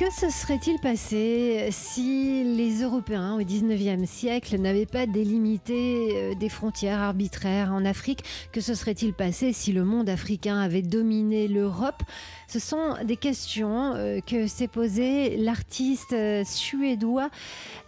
Que se serait-il passé si les Européens au 19e siècle n'avaient pas délimité euh, des frontières arbitraires en Afrique? Que se serait-il passé si le monde africain avait dominé l'Europe? Ce sont des questions euh, que s'est posé l'artiste euh, suédois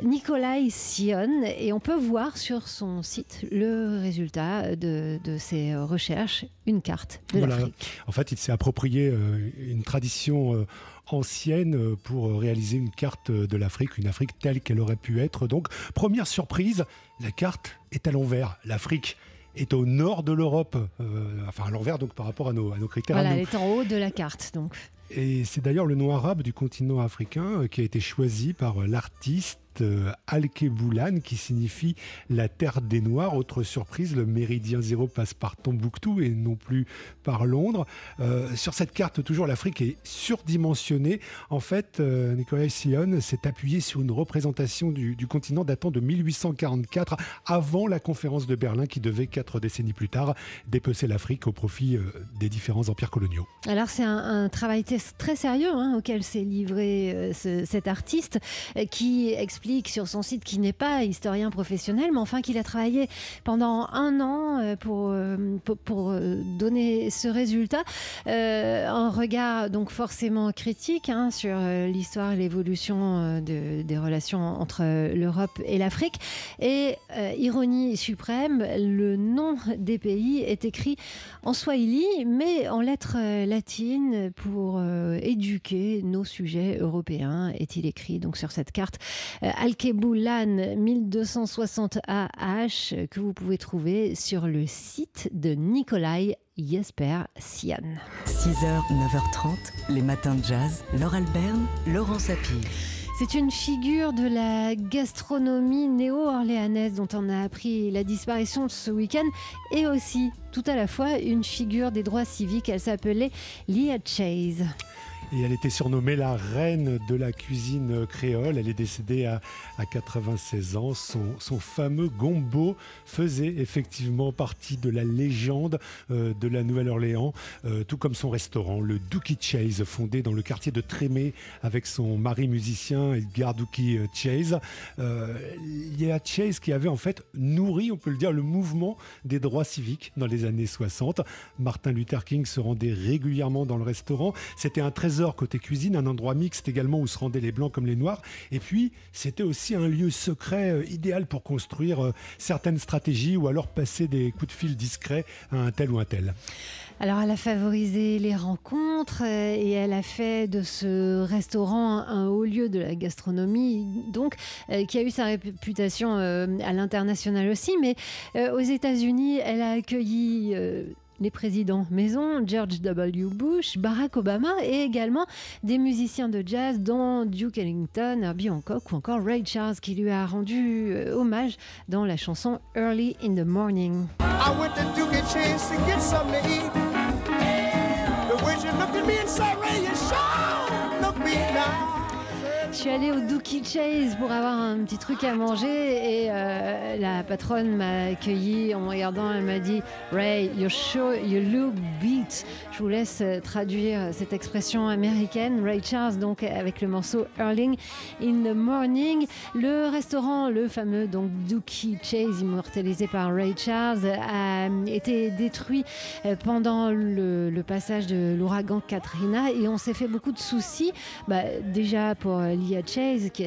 Nikolai Sion et on peut voir sur son site le résultat de, de ses recherches, une carte de Voilà. l'Afrique. En fait, il s'est approprié une tradition ancienne pour réaliser une carte de l'Afrique, une Afrique telle qu'elle aurait pu être. Donc, première surprise, la carte est à l'envers. L'Afrique est au nord de l'Europe, euh, enfin à l'envers donc par rapport à nos, à nos critères. à Voilà, elle est en haut de la carte donc. Et c'est d'ailleurs le nom arabe du continent africain euh, qui a été choisi par l'artiste euh, Al-Keboulan, qui signifie la terre des Noirs. Autre surprise, le méridien zéro passe par Tombouctou et non plus par Londres. Euh, sur cette carte, toujours, l'Afrique est surdimensionnée. En fait, euh, Nicolas Sion s'est appuyé sur une représentation du, continent datant de 1844, avant la conférence de Berlin, qui devait, quatre décennies plus tard, dépecer l'Afrique au profit euh, des différents empires coloniaux. Alors c'est un, travail très sérieux hein, auquel s'est livré euh, ce- cet artiste euh, qui explique sur son site qu'il n'est pas historien professionnel mais enfin qu'il a travaillé pendant un an euh, pour, euh, pour, pour, euh, donner ce résultat. Un regard donc forcément critique hein, sur l'histoire et l'évolution de- des relations entre l'Europe et l'Afrique. Et ironie suprême, le nom des pays est écrit en swahili, mais en lettres latines pour éduquer nos sujets européens, est-il écrit donc sur cette carte Alkebulan 1260 AH euh, que vous pouvez trouver sur le site de Nikolai Jesper Sian. 6h, 9h30, les matins de jazz. Laure Alberne, Laurent Sapir. C'est une figure de la gastronomie néo-orléanaise dont on a appris la disparition ce week-end et aussi tout à la fois une figure des droits civiques. Elle s'appelait Leah Chase. Et elle était surnommée la reine de la cuisine créole. Elle est décédée à, à 96 ans. Son, fameux gombo faisait effectivement partie de la légende euh, de la Nouvelle-Orléans, euh, tout comme son restaurant, le Dookie Chase, fondé dans le quartier de Trémé avec son mari musicien Edgar Dookie euh, Chase. Euh, Léa Chase qui avait en fait nourri, on peut le dire, le mouvement des droits civiques dans les années 60. Martin Luther King se rendait régulièrement dans le restaurant. C'était un trésor côté cuisine, un endroit mixte également où se rendaient les blancs comme les noirs. Et puis, c'était aussi un lieu secret euh, idéal pour construire euh, certaines stratégies ou alors passer des coups de fil discrets à un tel ou un tel. Alors elle a favorisé les rencontres euh, et elle a fait de ce restaurant un haut lieu de la gastronomie, donc qui a eu sa réputation à l'international aussi. Mais aux États-Unis, elle a accueilli les présidents maison, George W. Bush, Barack Obama et également des musiciens de jazz dont Duke Ellington, Herbie Hancock ou encore Ray Charles qui lui a rendu euh, hommage dans la chanson Early in the Morning. Suis allée au Dookie Chase pour avoir un petit truc à manger et euh, la patronne m'a accueilli en me regardant. Elle m'a dit Ray, you're sure you look beat. Je vous laisse euh, traduire cette expression américaine. Ray Charles, donc avec le morceau Early in the Morning. Le restaurant, le fameux donc Dookie Chase, immortalisé par Ray Charles, a été détruit euh, pendant le, passage de l'ouragan Katrina et on s'est fait beaucoup de soucis. Bah, déjà pour euh, Leah Chase, qui,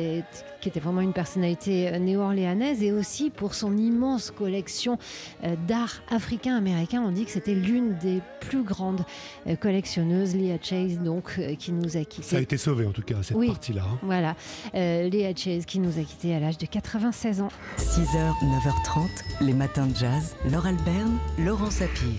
qui était vraiment une personnalité euh, néo-orléanaise, et aussi pour son immense collection euh, d'art africain-américain. On dit que c'était l'une des plus grandes euh, collectionneuses, Leah Chase, donc, euh, qui nous a quittés. Ça a été sauvé en tout cas, cette Oui. partie-là. hein. Voilà, euh, Leah Chase qui nous a quittés à l'âge de 96 ans. 6h, 9h30, les matins de jazz. Laure Alberne, Laurent Sapir.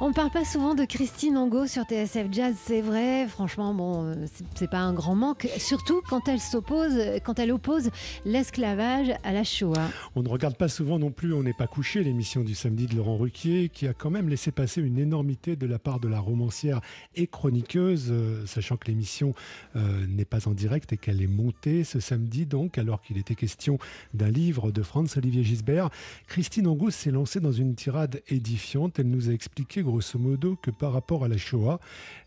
On ne parle pas souvent de Christine Angot sur TSF Jazz, c'est vrai. Franchement, bon, euh, c'est- pas un grand manque. Surtout quand elle s'oppose, quand elle oppose l'esclavage à la Shoah. On ne regarde pas souvent non plus On n'est pas couché, l'émission du samedi de Laurent Ruquier, qui a quand même laissé passer une énormité de la part de la romancière et chroniqueuse, euh, sachant que l'émission euh, n'est pas en direct et qu'elle est montée ce samedi, donc, alors qu'il était question d'un livre de Franz-Olivier Gisbert. Christine Angot s'est lancée dans une tirade édifiante. Elle nous a expliqué grosso modo, que par rapport à la Shoah,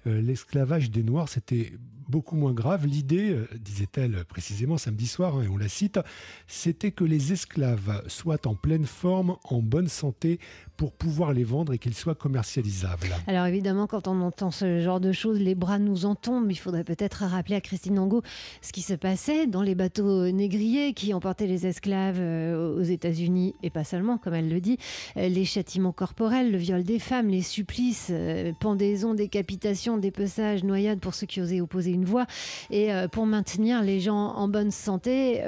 euh, l'esclavage des Noirs, c'était beaucoup moins grave. L'idée, euh, disait-elle précisément samedi soir, et on la cite, c'était que les esclaves soient en pleine forme, en bonne santé, pour pouvoir les vendre et qu'ils soient commercialisables. Alors évidemment, quand on entend ce genre de choses, les bras nous en tombent. Il faudrait peut-être rappeler à Christine Angot ce qui se passait dans les bateaux négriers qui emportaient les esclaves euh, aux États-Unis et pas seulement, comme elle le dit. Euh, les châtiments corporels, le viol des femmes, les supplices, pendaisons, décapitations, dépeçages, noyades pour ceux qui osaient opposer une voix. Et pour maintenir les gens en bonne santé,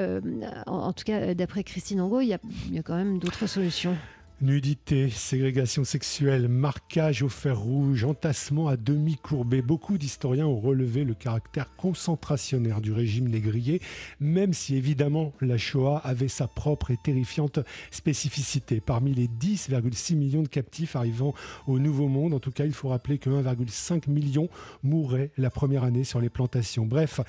en, tout cas d'après Christine Angot, il y a quand même d'autres solutions. Nudité, ségrégation sexuelle, marquage au fer rouge, entassement à demi courbé. Beaucoup d'historiens ont relevé le caractère concentrationnaire du régime négrier, même si évidemment la Shoah avait sa propre et terrifiante spécificité. Parmi les 10,6 millions de captifs arrivant au Nouveau Monde, en tout cas, il faut rappeler que 1,5 million mouraient la première année sur les plantations. Bref,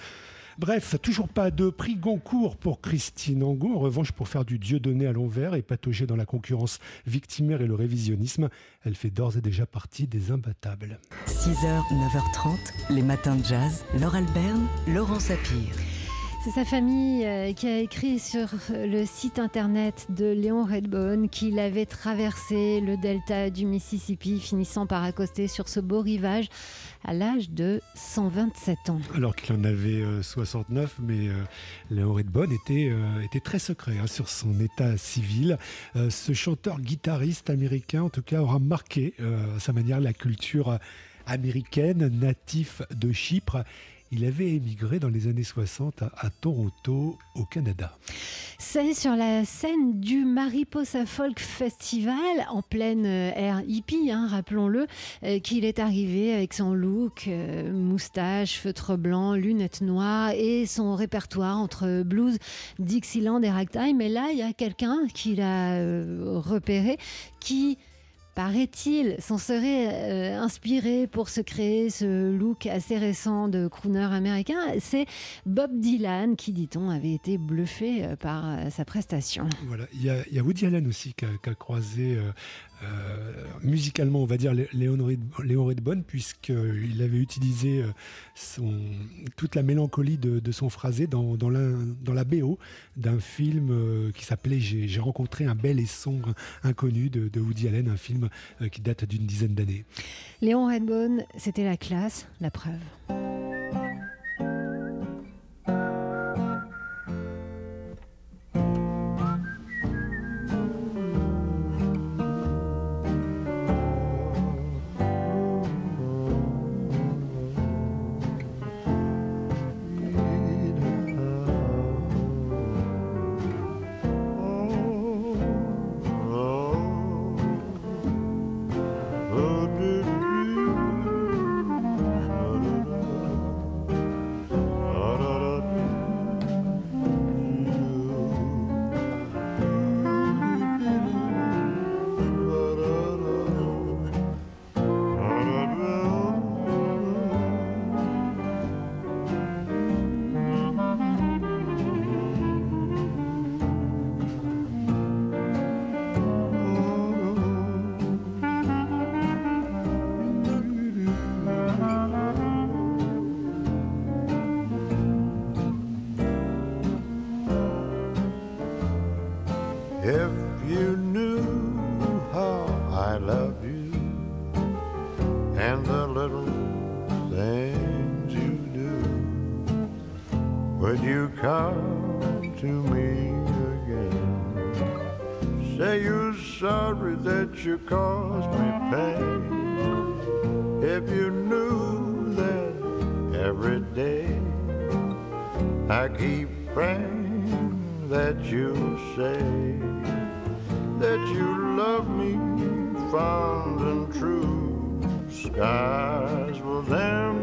Bref, toujours pas de prix Goncourt pour Christine Angot. En revanche, pour faire du Dieu donné à l'envers et patauger dans la concurrence victimaire et le révisionnisme, elle fait d'ores et déjà partie des imbattables. 6h, 9h30, les matins de jazz. Laure Alberne, Laurent Sapir. C'est sa famille euh, qui a écrit sur le site internet de Léon Redbone qu'il avait traversé le delta du Mississippi, finissant par accoster sur ce beau rivage à l'âge de 127 ans. Alors qu'il en avait 69, euh, mais euh, Léon Redbone était, était très secret hein, sur son état civil. ce chanteur-guitariste américain, en tout cas, aura marqué à sa manière la culture américaine, natif de Chypre il avait émigré dans les années 60 à, Toronto, au Canada. C'est sur la scène du Mariposa Folk Festival, en pleine euh, ère hippie, hein, rappelons-le, euh, qu'il est arrivé avec son look, euh, moustache, feutre blanc, lunettes noires et son répertoire entre blues, Dixieland et ragtime. Et là, il y a quelqu'un qui l'a repéré, qui paraît-il, s'en serait euh, inspiré pour se créer ce look assez récent de crooner américain. C'est Bob Dylan qui, dit-on, avait été bluffé euh, par euh, sa prestation. Voilà, il y, a Woody Allen aussi qui a, croisé euh, musicalement, on va dire Léon, Redbone, puisqu'il avait utilisé euh, toute la mélancolie de, son phrasé dans, dans, la, dans la BO d'un film euh, qui s'appelait J'ai rencontré un bel et sombre inconnu de, de Woody Allen, un film qui date d'une dizaine d'années. Léon Redbone, c'était la classe, la preuve. If you knew how I love you and the little things you do, would you come to me again? Say you're sorry that you caused me pain. If you knew that every day I keep praying that you'll say that you love me fond and true. Skies will then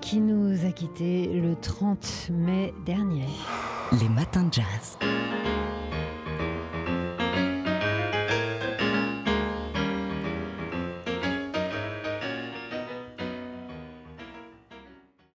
qui nous a quittés le 30 mai dernier. Les matins de jazz.